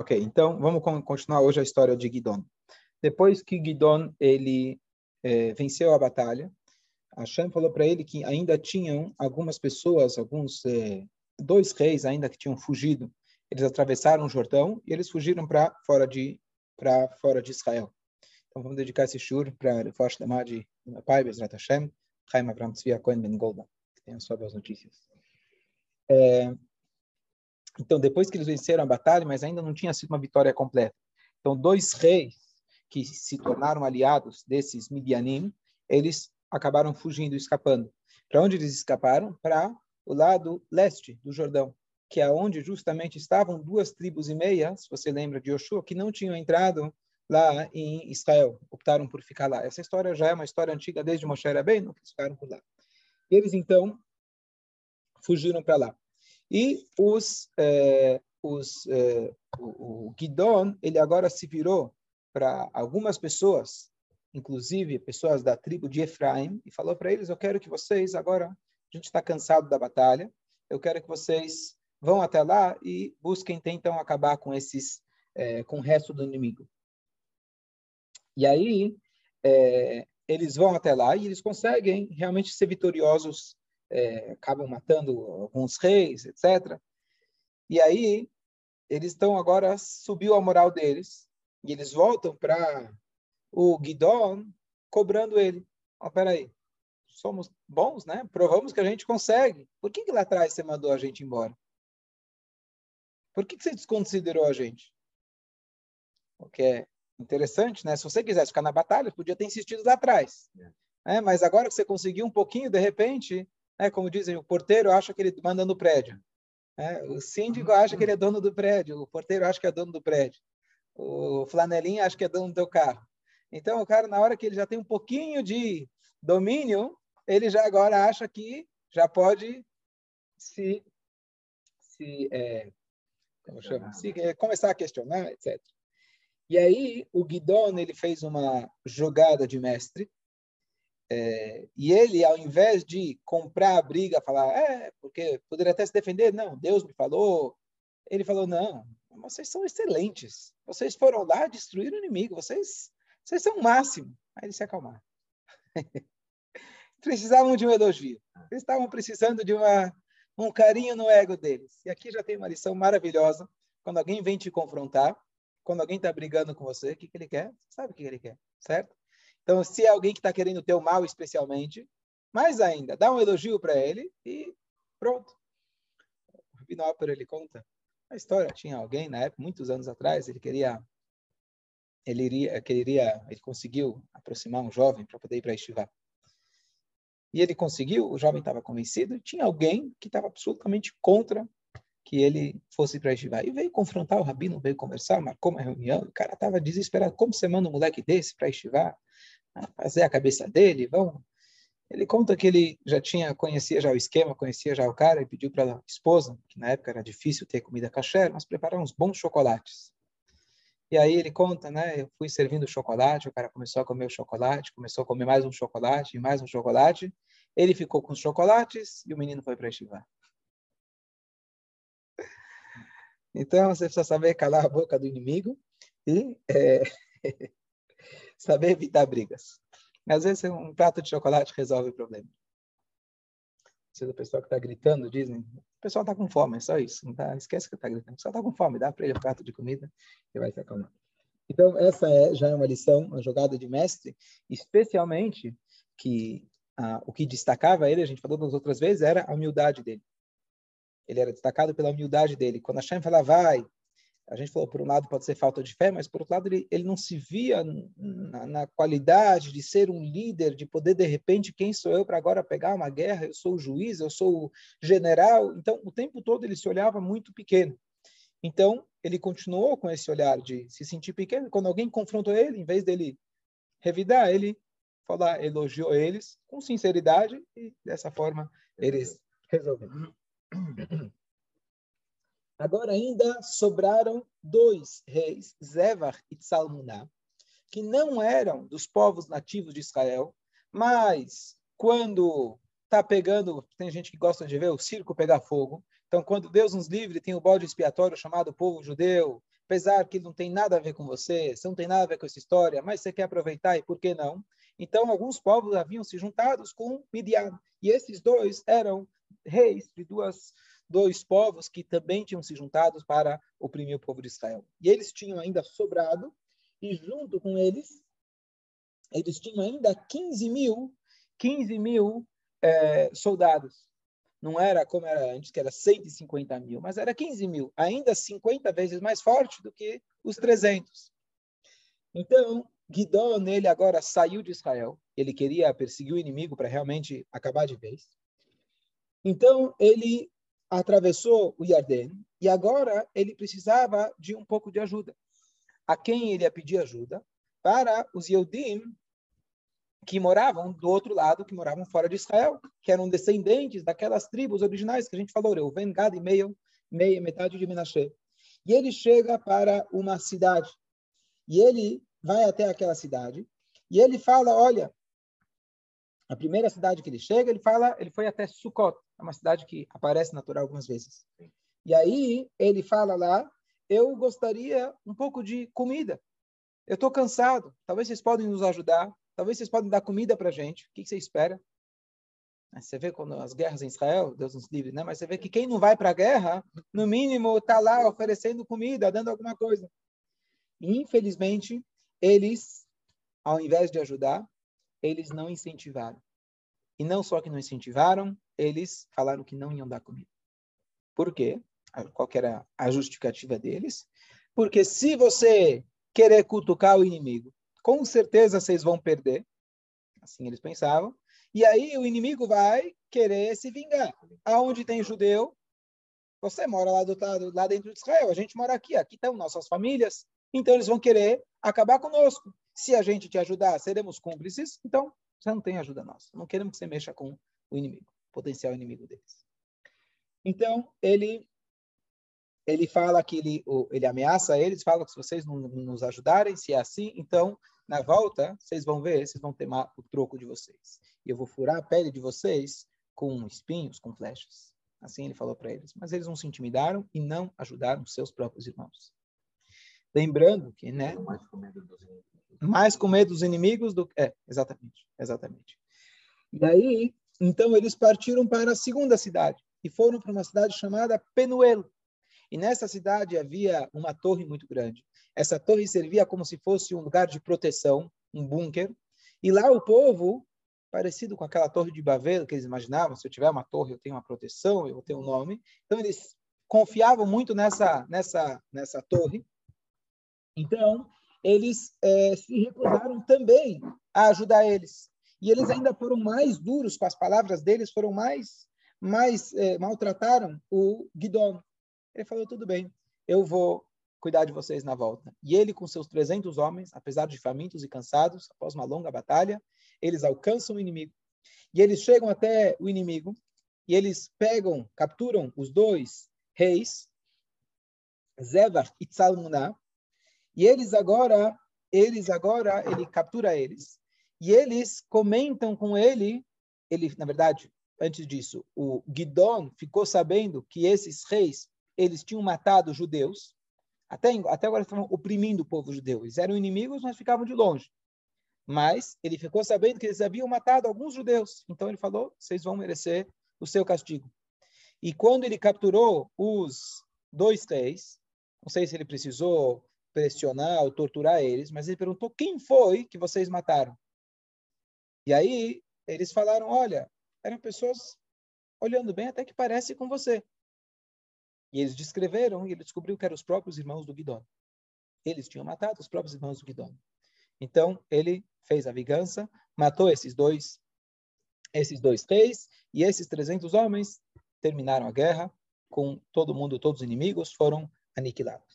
Ok, então vamos continuar hoje a história de Gidon. Depois que Gidon ele é, venceu a batalha, Hashem falou para ele que ainda tinham algumas pessoas, alguns é, dois reis ainda que tinham fugido. Eles atravessaram o Jordão e eles fugiram para fora de para fora de Israel. Então vamos dedicar esse shur para o Fosh de pai, Bezrat Hashem, Chaim Avram Tzvi Ben Golda, que só boas notícias. É, então, depois que eles venceram a batalha, mas ainda não tinha sido uma vitória completa. Então, dois reis que se tornaram aliados desses Midianim, eles acabaram fugindo, escapando. Para onde eles escaparam? Para o lado leste do Jordão, que é onde justamente estavam duas tribos e meia, se você lembra de Yoshua, que não tinham entrado lá em Israel, optaram por ficar lá. Essa história já é uma história antiga desde Moshe Rabbeinu, que ficaram por lá. E eles então fugiram para lá. E os, eh, os, eh, o, o Gidon, ele agora se virou para algumas pessoas, inclusive pessoas da tribo de Efraim, e falou para eles: Eu quero que vocês, agora, a gente está cansado da batalha, eu quero que vocês vão até lá e busquem, tentam acabar com esses, eh, com o resto do inimigo. E aí, eles vão até lá e eles conseguem realmente ser vitoriosos é, acabam matando alguns reis, etc. E aí eles estão agora subiu a moral deles e eles voltam para o Guidon cobrando ele. Oh, peraí, somos bons, né? Provamos que a gente consegue. Por que, que lá atrás você mandou a gente embora? Por que, que você desconsiderou a gente? O que é interessante, né? Se você quisesse ficar na batalha, podia ter insistido lá atrás. É. É, mas agora que você conseguiu um pouquinho, de repente, é, como dizem, o porteiro acha que ele manda no prédio. É, o síndico acha que ele é dono do prédio, o porteiro acha que é dono do prédio. O flanelinha acha que é dono do teu carro. Então, o cara, na hora que ele já tem um pouquinho de domínio, ele já agora acha que já pode se, se, é, como chama? se é, começar a questionar, etc. E aí, o Guidon ele fez uma jogada de mestre, é, e ele, ao invés de comprar a briga, falar, é, porque poderia até se defender, não, Deus me falou. Ele falou, não, vocês são excelentes. Vocês foram lá destruir o inimigo. Vocês, vocês são o máximo. Aí ele se acalmar. Precisavam de um elogio. Eles estavam precisando de uma, um carinho no ego deles. E aqui já tem uma lição maravilhosa. Quando alguém vem te confrontar, quando alguém está brigando com você, o que, que ele quer? Você sabe o que ele quer, certo? Então, se é alguém que está querendo o mal especialmente, mais ainda, dá um elogio para ele e pronto. O Opera, ele conta a história. Tinha alguém, na época, muitos anos atrás, ele queria, ele iria, queria, ele conseguiu aproximar um jovem para poder ir para Estivá. E ele conseguiu, o jovem estava convencido, tinha alguém que estava absolutamente contra que ele fosse para Estivá. E veio confrontar o rabino, veio conversar, marcou uma reunião, o cara estava desesperado. Como você manda um moleque desse para Estivá? Fazer a cabeça dele, vamos. Ele conta que ele já tinha, conhecia já o esquema, conhecia já o cara e pediu para a esposa, que na época era difícil ter comida kasher, mas preparar uns bons chocolates. E aí ele conta, né? Eu fui servindo chocolate, o cara começou a comer o chocolate, começou a comer mais um chocolate e mais um chocolate. Ele ficou com os chocolates e o menino foi para estivar. Então você precisa saber calar a boca do inimigo e é, saber evitar brigas. Às vezes um prato de chocolate resolve o problema. Se o pessoal que está gritando dizem, o pessoal está com fome, é só isso. Não tá, esquece que está gritando. O pessoal está com fome, dá para ele um prato de comida e vai se acalmar. Então, essa é, já é uma lição, uma jogada de mestre, especialmente que ah, o que destacava ele, a gente falou das outras vezes, era a humildade dele. Ele era destacado pela humildade dele. Quando a Shem fala, vai, a gente falou, por um lado, pode ser falta de fé, mas por outro lado, ele, ele não se via na, na, qualidade de ser um líder, de poder, de repente, quem sou eu para agora pegar uma guerra? Eu sou o juiz, eu sou o general. Então, o tempo todo ele se olhava muito pequeno. Então, ele continuou com esse olhar de se sentir pequeno. Quando alguém confrontou ele, em vez dele revidar, ele falar, elogiou eles com sinceridade e dessa forma eles resolveram. Agora ainda sobraram dois reis, Zevar e Tzalmuná, que não eram dos povos nativos de Israel, mas quando está pegando, tem gente que gosta de ver o circo pegar fogo, então quando Deus nos livre, tem o bode expiatório chamado povo judeu, apesar que não tem nada a ver com você, você não tem nada a ver com essa história, mas você quer aproveitar e por que não? Então, alguns povos haviam se juntados com Midian. E esses dois eram reis de duas, dois povos que também tinham se juntado para oprimir o povo de Israel. E eles tinham ainda sobrado, e junto com eles, eles tinham ainda 15 mil, 15 mil é, soldados. Não era como era antes, que era 150 mil, mas era 15 mil, ainda 50 vezes mais forte do que os 300. Então, Guidon, ele agora saiu de Israel, ele queria perseguir o inimigo para realmente acabar de vez. Então, ele atravessou o Yarden e agora ele precisava de um pouco de ajuda. A quem ele ia pedir ajuda? Para os Yehudim que moravam do outro lado, que moravam fora de Israel, que eram descendentes daquelas tribos originais que a gente falou, Reuven, Gad e meio, meia, metade de Menashe. E ele chega para uma cidade. E ele vai até aquela cidade. E ele fala, olha, a primeira cidade que ele chega, ele fala, ele foi até Sukkot, é uma cidade que aparece natural algumas vezes. E aí ele fala lá, eu gostaria um pouco de comida. Eu estou cansado. Talvez vocês podem nos ajudar. Talvez vocês podem dar comida para a gente. O que, que você espera? Você vê quando as guerras em Israel, Deus nos livre, né? Mas você vê que quem não vai para a guerra, no mínimo, está lá oferecendo comida, dando alguma coisa. E, infelizmente, eles, ao invés de ajudar, eles não incentivaram. E não só que não incentivaram, eles falaram que não iam dar comida. Por quê? Qual era a justificativa deles? Porque se você querer cutucar o inimigo, com certeza vocês vão perder. Assim eles pensavam. E aí o inimigo vai querer se vingar. Aonde tem judeu, você mora lá, do, lá dentro de Israel, a gente mora aqui, aqui estão nossas famílias. Então eles vão querer acabar conosco. Se a gente te ajudar, seremos cúmplices. Então você não tem ajuda nossa. Não queremos que você mexa com o inimigo, potencial inimigo deles. Então ele ele fala que ele, ele ameaça eles, fala que se vocês não nos ajudarem, se é assim, então, na volta, vocês vão ver, vocês vão ter o troco de vocês. E eu vou furar a pele de vocês com espinhos, com flechas. Assim ele falou para eles. Mas eles não se intimidaram e não ajudaram seus próprios irmãos. Lembrando que, né? Mais com medo dos inimigos. Mais com medo dos inimigos do É, exatamente, exatamente. E aí, então, eles partiram para a segunda cidade e foram para uma cidade chamada Penuel. E nessa cidade havia uma torre muito grande. Essa torre servia como se fosse um lugar de proteção, um bunker. E lá o povo, parecido com aquela torre de Babel que eles imaginavam, se eu tiver uma torre, eu tenho uma proteção, eu ter um nome. Então eles confiavam muito nessa nessa nessa torre. Então eles é, se recusaram também a ajudar eles. E eles ainda foram mais duros com as palavras deles, foram mais mais é, maltrataram o Guidon. Ele falou: tudo bem, eu vou cuidar de vocês na volta. E ele, com seus 300 homens, apesar de famintos e cansados, após uma longa batalha, eles alcançam o inimigo. E eles chegam até o inimigo e eles pegam, capturam os dois reis, Zevach e Tzalmuná, e eles agora, eles agora, ele captura eles, e eles comentam com ele, ele, na verdade, antes disso, o Gidon ficou sabendo que esses reis eles tinham matado judeus, até, até agora estavam oprimindo o povo judeu. Eles eram inimigos, mas ficavam de longe. Mas ele ficou sabendo que eles haviam matado alguns judeus. Então ele falou: vocês vão merecer o seu castigo. E quando ele capturou os dois reis, não sei se ele precisou pressionar ou torturar eles, mas ele perguntou: quem foi que vocês mataram? E aí eles falaram: olha, eram pessoas olhando bem, até que parece com você. E eles descreveram e ele descobriu que eram os próprios irmãos do Guidon. Eles tinham matado os próprios irmãos do Guidon. Então, ele fez a vingança, matou esses dois esses dois reis e esses 300 homens terminaram a guerra com todo mundo, todos os inimigos foram aniquilados.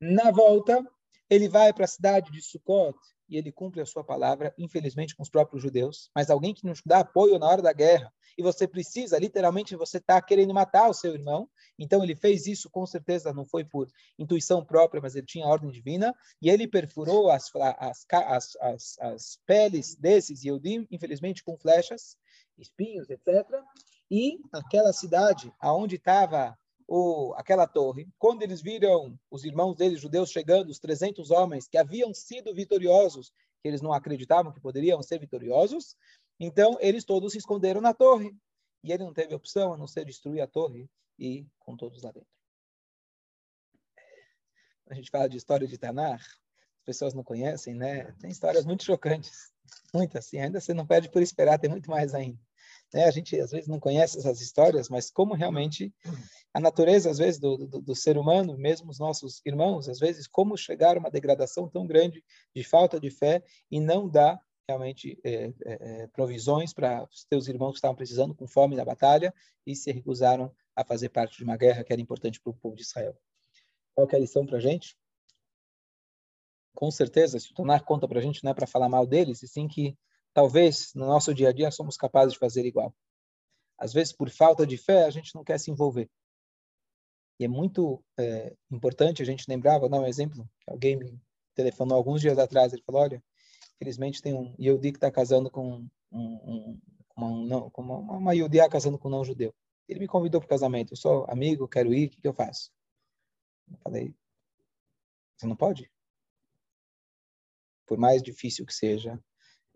Na volta, ele vai para a cidade de Sukkot e ele cumpre a sua palavra, infelizmente com os próprios judeus, mas alguém que nos dá apoio na hora da guerra, e você precisa, literalmente, você está querendo matar o seu irmão, então ele fez isso, com certeza não foi por intuição própria, mas ele tinha ordem divina, e ele perfurou as, as, as, as, as peles desses Yehudim, infelizmente com flechas, espinhos, etc., e aquela cidade aonde estava o, aquela torre, quando eles viram os irmãos deles, judeus, chegando, os 300 homens que haviam sido vitoriosos, que eles não acreditavam que poderiam ser vitoriosos, então eles todos se esconderam na torre. E ele não teve opção a não ser destruir a torre e com todos lá dentro. A gente fala de história de Tanar, as pessoas não conhecem, né? Tem histórias muito chocantes, muitas, assim. Ainda você não perde por esperar, tem muito mais ainda. Né? A gente às vezes não conhece essas histórias, mas como realmente a natureza às vezes do, do, do, ser humano, mesmo os nossos irmãos, às vezes como chegar a uma degradação tão grande de falta de fé e não dá realmente é, é, é provisões para os teus irmãos que estavam precisando com fome na batalha e se recusaram a fazer parte de uma guerra que era importante para o povo de Israel. Qual é a lição para a gente? Com certeza, se o Tonar conta para a gente, não é para falar mal deles, e sim que talvez no nosso dia a dia somos capazes de fazer igual. Às vezes, por falta de fé, a gente não quer se envolver. E é muito é, importante a gente lembrar, vou dar um exemplo, alguém me telefonou alguns dias atrás, ele falou, olha, infelizmente tem um Yehudi que está casando com, um, um, não, com uma, uma Yehudiá casando com um não-judeu. Ele me convidou para o casamento, eu sou amigo, quero ir, o que, que eu faço? Eu falei, você não pode? Por mais difícil que seja,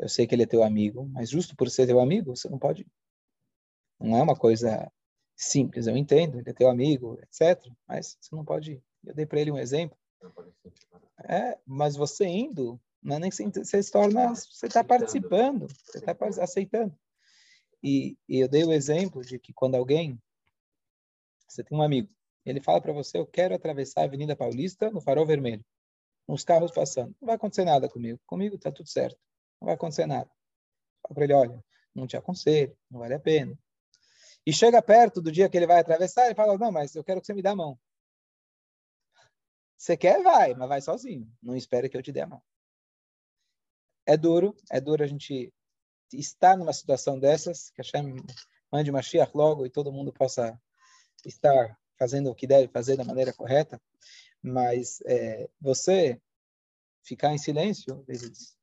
eu sei que ele é teu amigo, mas justo por ser teu amigo, você não pode. Não é uma coisa simples, eu entendo, ele é teu amigo, etc. Mas você não pode. Eu dei para ele um exemplo. É, mas você indo, não é nem você se torna, você está participando, você está aceitando. E, e, eu dei o exemplo de que quando alguém, você tem um amigo, ele fala para você, eu quero atravessar a Avenida Paulista no farol vermelho, os carros passando. Não vai acontecer nada comigo. Comigo está tudo certo não vai acontecer nada. Fala para ele, olha, não te aconselho, não vale a pena. E chega perto do dia que ele vai atravessar, ele fala, não, mas eu quero que você me dê a mão. Você quer, vai, mas vai sozinho. Não espere que eu te dê a mão. É duro, é duro a gente estar numa situação dessas, que a Hashem mande Mashiach logo e todo mundo possa estar fazendo o que deve fazer da maneira correta, mas é, você ficar em silêncio, vezes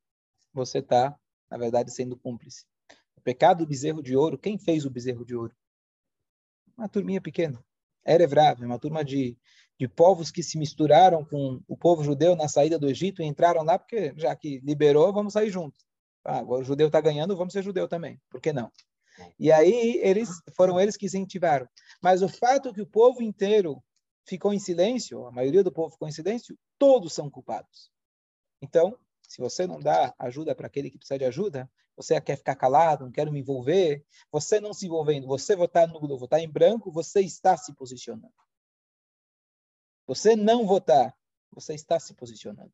você está, na verdade, sendo cúmplice. O pecado do bezerro de ouro, quem fez o bezerro de ouro? Uma turminha pequena. Erevrav, uma turma de, de povos que se misturaram com o povo judeu na saída do Egito e entraram lá porque, já que liberou, vamos sair juntos. Ah, agora o judeu está ganhando, vamos ser judeu também. Por que não? E aí eles foram eles que incentivaram. Mas o fato que o povo inteiro ficou em silêncio, a maioria do povo ficou em silêncio, todos são culpados. Então, se você não dá ajuda para aquele que precisa de ajuda, você quer ficar calado, não quer me envolver, você não se envolvendo, você votar nulo, votar em branco, você está se posicionando. Você não votar, você está se posicionando.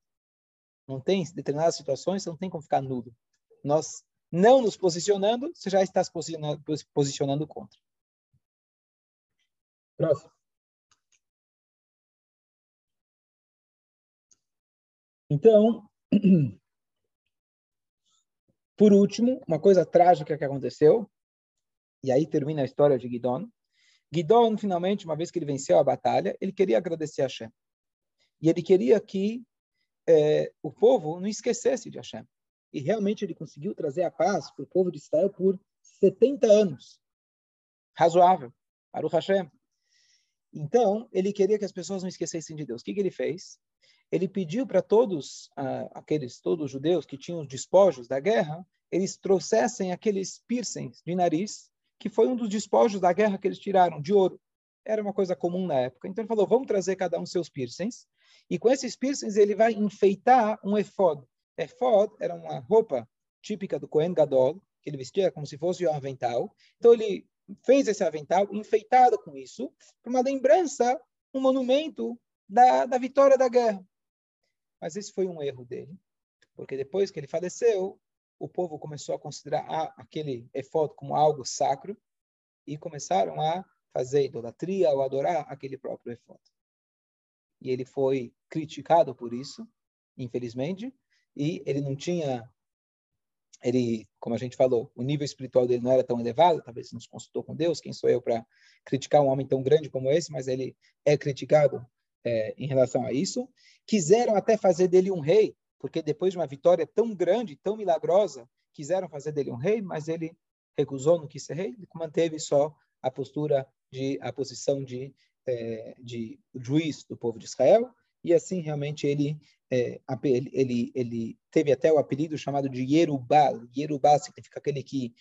Não tem determinadas situações, você não tem como ficar nulo. Nós não nos posicionando, você já está se posicionando, posicionando contra. Próximo. Então, por último, uma coisa trágica que aconteceu, e aí termina a história de Gidon. Gidon, finalmente, uma vez que ele venceu a batalha, ele queria agradecer a Hashem. E ele queria que é, o povo não esquecesse de Hashem. E realmente ele conseguiu trazer a paz para o povo de Israel por 70 anos. Razoável. O Hashem. Então, ele queria que as pessoas não esquecessem de Deus. O que, que ele fez? Ele pediu para todos uh, aqueles todos os judeus que tinham os despojos da guerra, eles trouxessem aqueles piercings de nariz, que foi um dos despojos da guerra que eles tiraram de ouro. Era uma coisa comum na época. Então ele falou: "Vamos trazer cada um seus piercings, e com esses piercings ele vai enfeitar um efod. Efod era uma roupa típica do Kohen Gadol, que ele vestia como se fosse um avental. Então ele fez esse avental enfeitado com isso, para uma lembrança, um monumento da, da vitória da guerra. Mas esse foi um erro dele, porque depois que ele faleceu, o povo começou a considerar aquele efod como algo sacro e começaram a fazer idolatria ou adorar aquele próprio efod. E ele foi criticado por isso, infelizmente, e ele não tinha ele, como a gente falou, o nível espiritual dele não era tão elevado, talvez não se consultou com Deus, quem sou eu para criticar um homem tão grande como esse, mas ele é criticado é, em relação a isso. Quiseram até fazer dele um rei, porque depois de uma vitória tão grande, tão milagrosa, quiseram fazer dele um rei, mas ele recusou, não quis ser rei, ele manteve só a postura de a posição de é, de juiz do povo de Israel, e assim realmente ele, é, ele, ele teve até o apelido chamado de Yerubal. Yerubal significa aquele que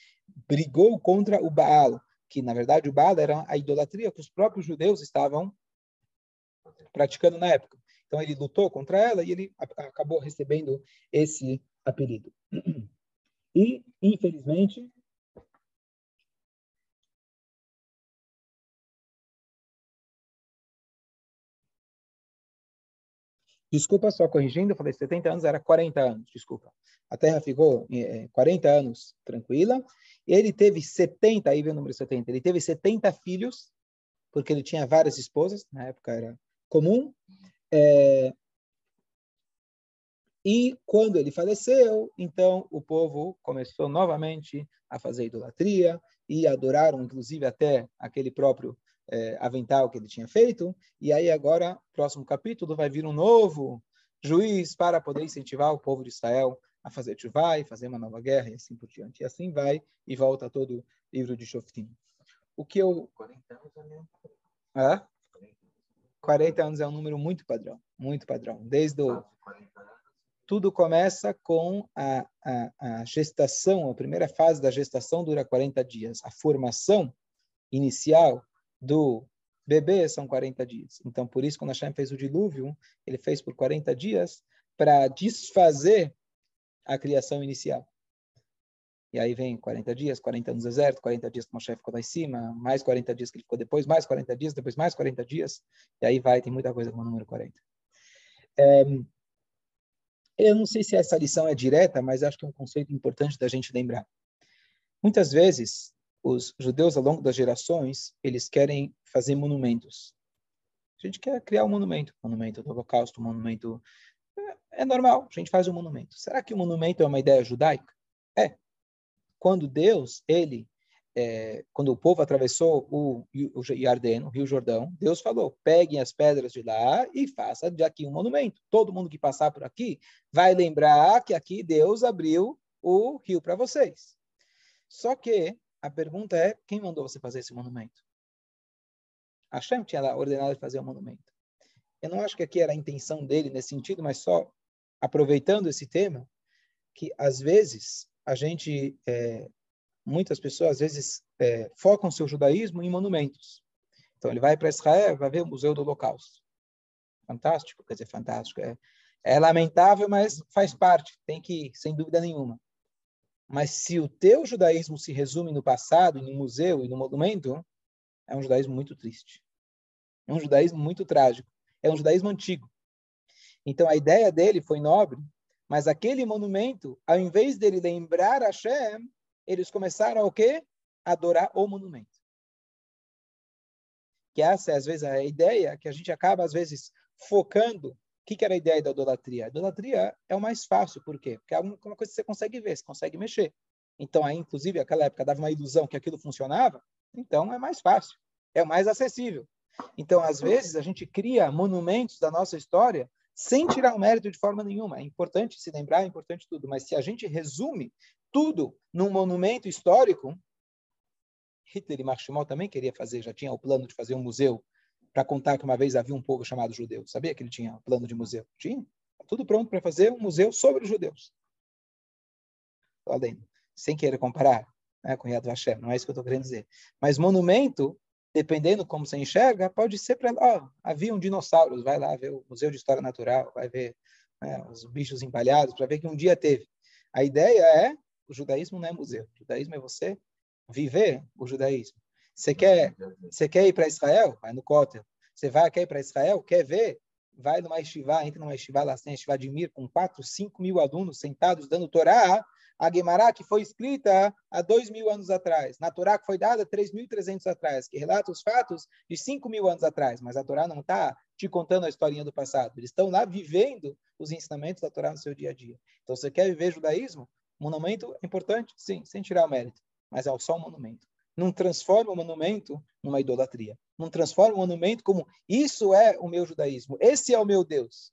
brigou contra o Baal, que na verdade o Baal era a idolatria que os próprios judeus estavam praticando na época. Então ele lutou contra ela e ele acabou recebendo esse apelido. E, infelizmente, Desculpa, só corrigindo, eu falei 70 anos, era 40 anos, desculpa. A Terra ficou é, 40 anos tranquila. Ele teve 70, aí vem o número 70, ele teve 70 filhos, porque ele tinha várias esposas, na época era comum. É, e quando ele faleceu, então o povo começou novamente a fazer idolatria e adoraram, inclusive, até aquele próprio é, avental que ele tinha feito. E aí agora, próximo capítulo, vai vir um novo juiz para poder incentivar o povo de Israel a fazer chuvá e fazer uma nova guerra e assim por diante. E assim vai e volta todo o livro de Shoftim. O que eu... 40 anos é 40 anos é um número muito padrão, muito padrão. Desde o... Tudo começa com a, a, a gestação, a primeira fase da gestação dura 40 dias. A formação inicial do bebê são 40 dias. Então, por isso, quando Hashem fez o dilúvio, ele fez por 40 dias para desfazer a criação inicial. E aí vem 40 dias, 40 no deserto, 40 dias que Moshe ficou lá em cima, mais 40 dias que ele ficou depois, mais 40 dias, depois mais 40 dias, e aí vai, tem muita coisa com o número 40. É, eu não sei se essa lição é direta, mas acho que é um conceito importante da gente lembrar. Muitas vezes, os judeus, ao longo das gerações, eles querem fazer monumentos. A gente quer criar um monumento, monumento do Holocausto, monumento... É, é normal, a gente faz um monumento. Será que o monumento é uma ideia judaica? É. Quando Deus, ele, é, quando o povo atravessou o, o Jardeno, o Rio Jordão, Deus falou, peguem as pedras de lá e faça de aqui um monumento. Todo mundo que passar por aqui vai lembrar que aqui Deus abriu o rio para vocês. Só que a pergunta é, quem mandou você fazer esse monumento? Hashem tinha ordenado de fazer o um monumento. Eu não acho que aqui era a intenção dele nesse sentido, mas só aproveitando esse tema, que às vezes a gente, é, muitas pessoas às vezes é, focam seu judaísmo em monumentos. Então ele vai para Israel, vai ver o Museu do Holocausto. Fantástico, quer dizer, fantástico. É, é lamentável, mas faz parte, tem que ir, sem dúvida nenhuma. Mas se o teu judaísmo se resume no passado, no museu e no monumento, é um judaísmo muito triste. É um judaísmo muito trágico. É um judaísmo antigo. Então a ideia dele foi nobre, mas aquele monumento, ao invés dele lembrar Hashem, eles começaram o quê? Adorar o monumento. Que essa é, às vezes, a ideia que a gente acaba, às vezes, focando o que, que, era a ideia da idolatria? A idolatria é o mais fácil, por quê? Porque é uma coisa que você consegue ver, você consegue mexer. Então, aí, inclusive, aquela época dava uma ilusão que aquilo funcionava, então é mais fácil, é mais acessível. Então, às vezes, a gente cria monumentos da nossa história sem tirar o mérito de forma nenhuma. É importante se lembrar, é importante tudo, mas se a gente resume tudo num monumento histórico, Hitler e Marx também queria fazer, já tinha o plano de fazer um museu para contar que uma vez havia um povo chamado judeu. Sabia que ele tinha plano de museu? Tinha. Tudo pronto para fazer um museu sobre os judeus. Além, sem querer comparar né, com Yad Vashem, não é isso que eu estou querendo dizer. Mas monumento, dependendo como você enxerga, pode ser para... Ó, havia um dinossauros, vai lá ver o Museu de História Natural, vai ver né, os bichos empalhados, para ver que um dia teve. A ideia é, o judaísmo não é museu. O judaísmo é você viver o judaísmo. Você quer, você quer ir para Israel? Vai no Kotel. Você vai, quer ir para Israel? Quer ver? Vai numa estivá, entra numa estivá lá, tem estivá de Mir, com 4, 5 mil alunos sentados dando Torá, a Guemará, que foi escrita há dois mil anos atrás, na Torá que foi dada 3.300 atrás, que relata os fatos de 5 mil anos atrás, mas a Torá não está te contando a historinha do passado. Eles estão lá vivendo os ensinamentos da Torá no seu dia a dia. Então, você quer viver judaísmo? Monumento é importante? Sim, sem tirar o mérito, mas é só um monumento não transforma o monumento numa idolatria. Não transforma o monumento como isso é o meu judaísmo, esse é o meu Deus.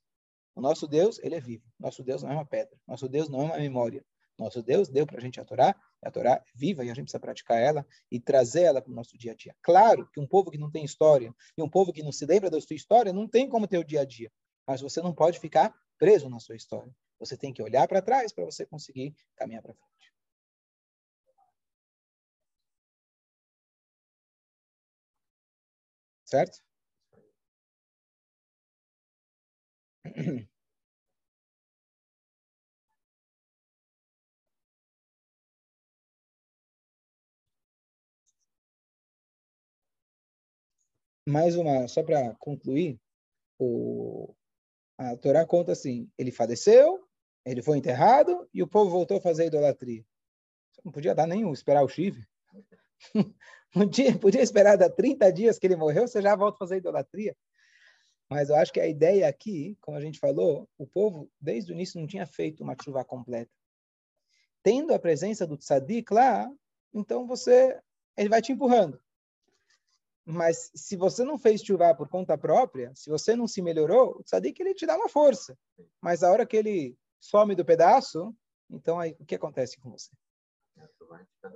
O nosso Deus, ele é vivo. Nosso Deus não é uma pedra. Nosso Deus não é uma memória. Nosso Deus deu para a gente a Torá, a Torá é viva e a gente precisa praticar ela e trazer ela para o nosso dia a dia. Claro que um povo que não tem história e um povo que não se lembra da sua história não tem como ter o dia a dia, mas você não pode ficar preso na sua história. Você tem que olhar para trás para você conseguir caminhar para frente. Certo? Mais uma, só para concluir, o, a Torá conta assim: ele faleceu, ele foi enterrado e o povo voltou a fazer idolatria. Não podia dar nenhum, esperar o podia, podia esperar dar 30 dias que ele morreu, você já volta a fazer idolatria. Mas eu acho que a ideia aqui, como a gente falou, o povo, desde o início, não tinha feito uma chuva completa. Tendo a presença do tzadik lá, então você, ele vai te empurrando. Mas se você não fez chuva por conta própria, se você não se melhorou, o tzadik ele te dá uma força. Mas a hora que ele some do pedaço, então aí o que acontece com você?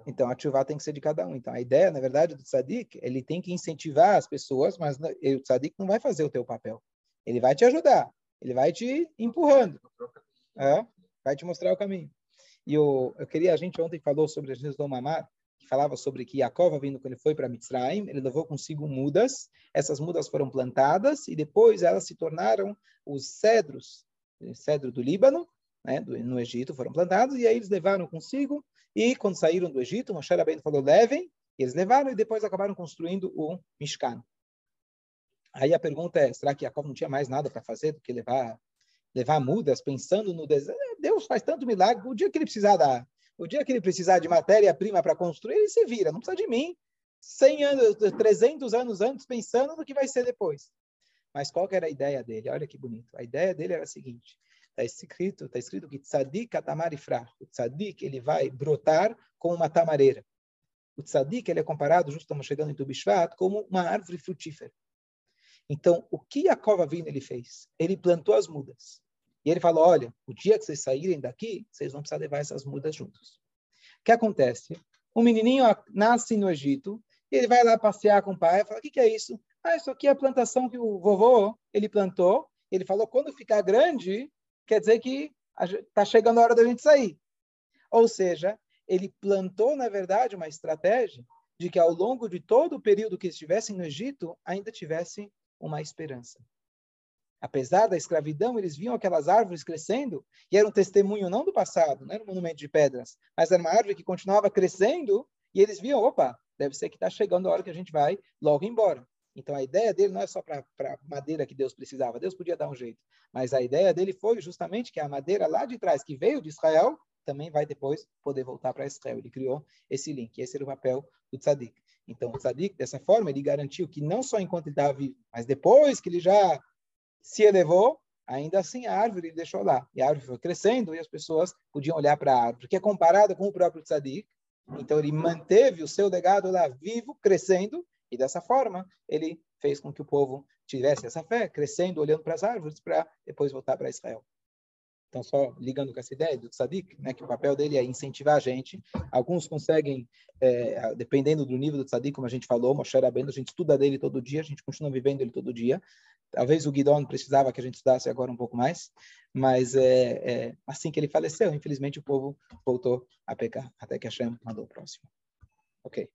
Então a chuva tem que ser de cada um. Então a ideia, na verdade, do tzadik, ele tem que incentivar as pessoas, mas o tzadik não vai fazer o teu papel. Ele vai te ajudar, ele vai te empurrando, é? vai te mostrar o caminho. E eu, eu queria, a gente ontem falou sobre Jesus do Mamar, que falava sobre que Jacob, vindo quando ele foi para Mitzrayim, ele levou consigo mudas, essas mudas foram plantadas e depois elas se tornaram os cedros, cedro do Líbano, né, do, no Egito, foram plantados, e aí eles levaram consigo, e quando saíram do Egito, Moshe Rabbeinu falou, levem, e eles levaram, e depois acabaram construindo o Mishkan. Aí a pergunta é, será que Jacob não tinha mais nada para fazer do que levar levar mudas, pensando no deserto? Deus faz tanto milagre, o dia que ele precisar da o dia que ele precisar de matéria-prima para construir, ele se vira, não precisa de mim. 100 anos, 300 anos antes, pensando no que vai ser depois. Mas qual era a ideia dele? Olha que bonito. A ideia dele era a seguinte: está escrito, está escrito que tzadik atamarifra. O tzadik ele vai brotar como uma tamareira. O tzadik ele é comparado, justo estamos chegando em Tubishvat, como uma árvore frutífera. Então, o que a cova vindo ele fez? Ele plantou as mudas. E ele falou: olha, o dia que vocês saírem daqui, vocês vão precisar levar essas mudas juntos. O que acontece? Um menininho nasce no Egito, ele vai lá passear com o pai e fala: o que, que é isso? Ah, isso aqui é a plantação que o vovô ele plantou. Ele falou: quando ficar grande, quer dizer que está chegando a hora da gente sair. Ou seja, ele plantou, na verdade, uma estratégia de que ao longo de todo o período que estivessem no Egito, ainda tivesse uma esperança. Apesar da escravidão, eles viam aquelas árvores crescendo e era um testemunho não do passado, não era um monumento de pedras, mas era uma árvore que continuava crescendo e eles viam, opa, deve ser que está chegando a hora que a gente vai logo embora. Então a ideia dele não é só para madeira que Deus precisava, Deus podia dar um jeito, mas a ideia dele foi justamente que a madeira lá de trás, que veio de Israel, também vai depois poder voltar para Israel. Ele criou esse link, esse era o papel do tzadik. Então o tzadik, dessa forma, ele garantiu que não só enquanto ele estava vivo, mas depois que ele já se elevou, ainda assim a árvore deixou lá. E a árvore foi crescendo e as pessoas podiam olhar para a árvore, que é comparada com o próprio tzadik. Então ele manteve o seu legado lá vivo, crescendo, e dessa forma ele fez com que o povo tivesse essa fé, crescendo, olhando para as árvores, para depois voltar para Israel. Então, só ligando com essa ideia do tzadik, né, que o papel dele é incentivar a gente. Alguns conseguem, é, dependendo do nível do tzadik, como a gente falou, Moshe Rabbeinu, a gente estuda dele todo dia, a gente continua vivendo ele todo dia. Talvez o Guidon precisava que a gente estudasse agora um pouco mais, mas é, é, assim que ele faleceu, infelizmente o povo voltou a pecar, até que Hashem mandou o próximo. Ok.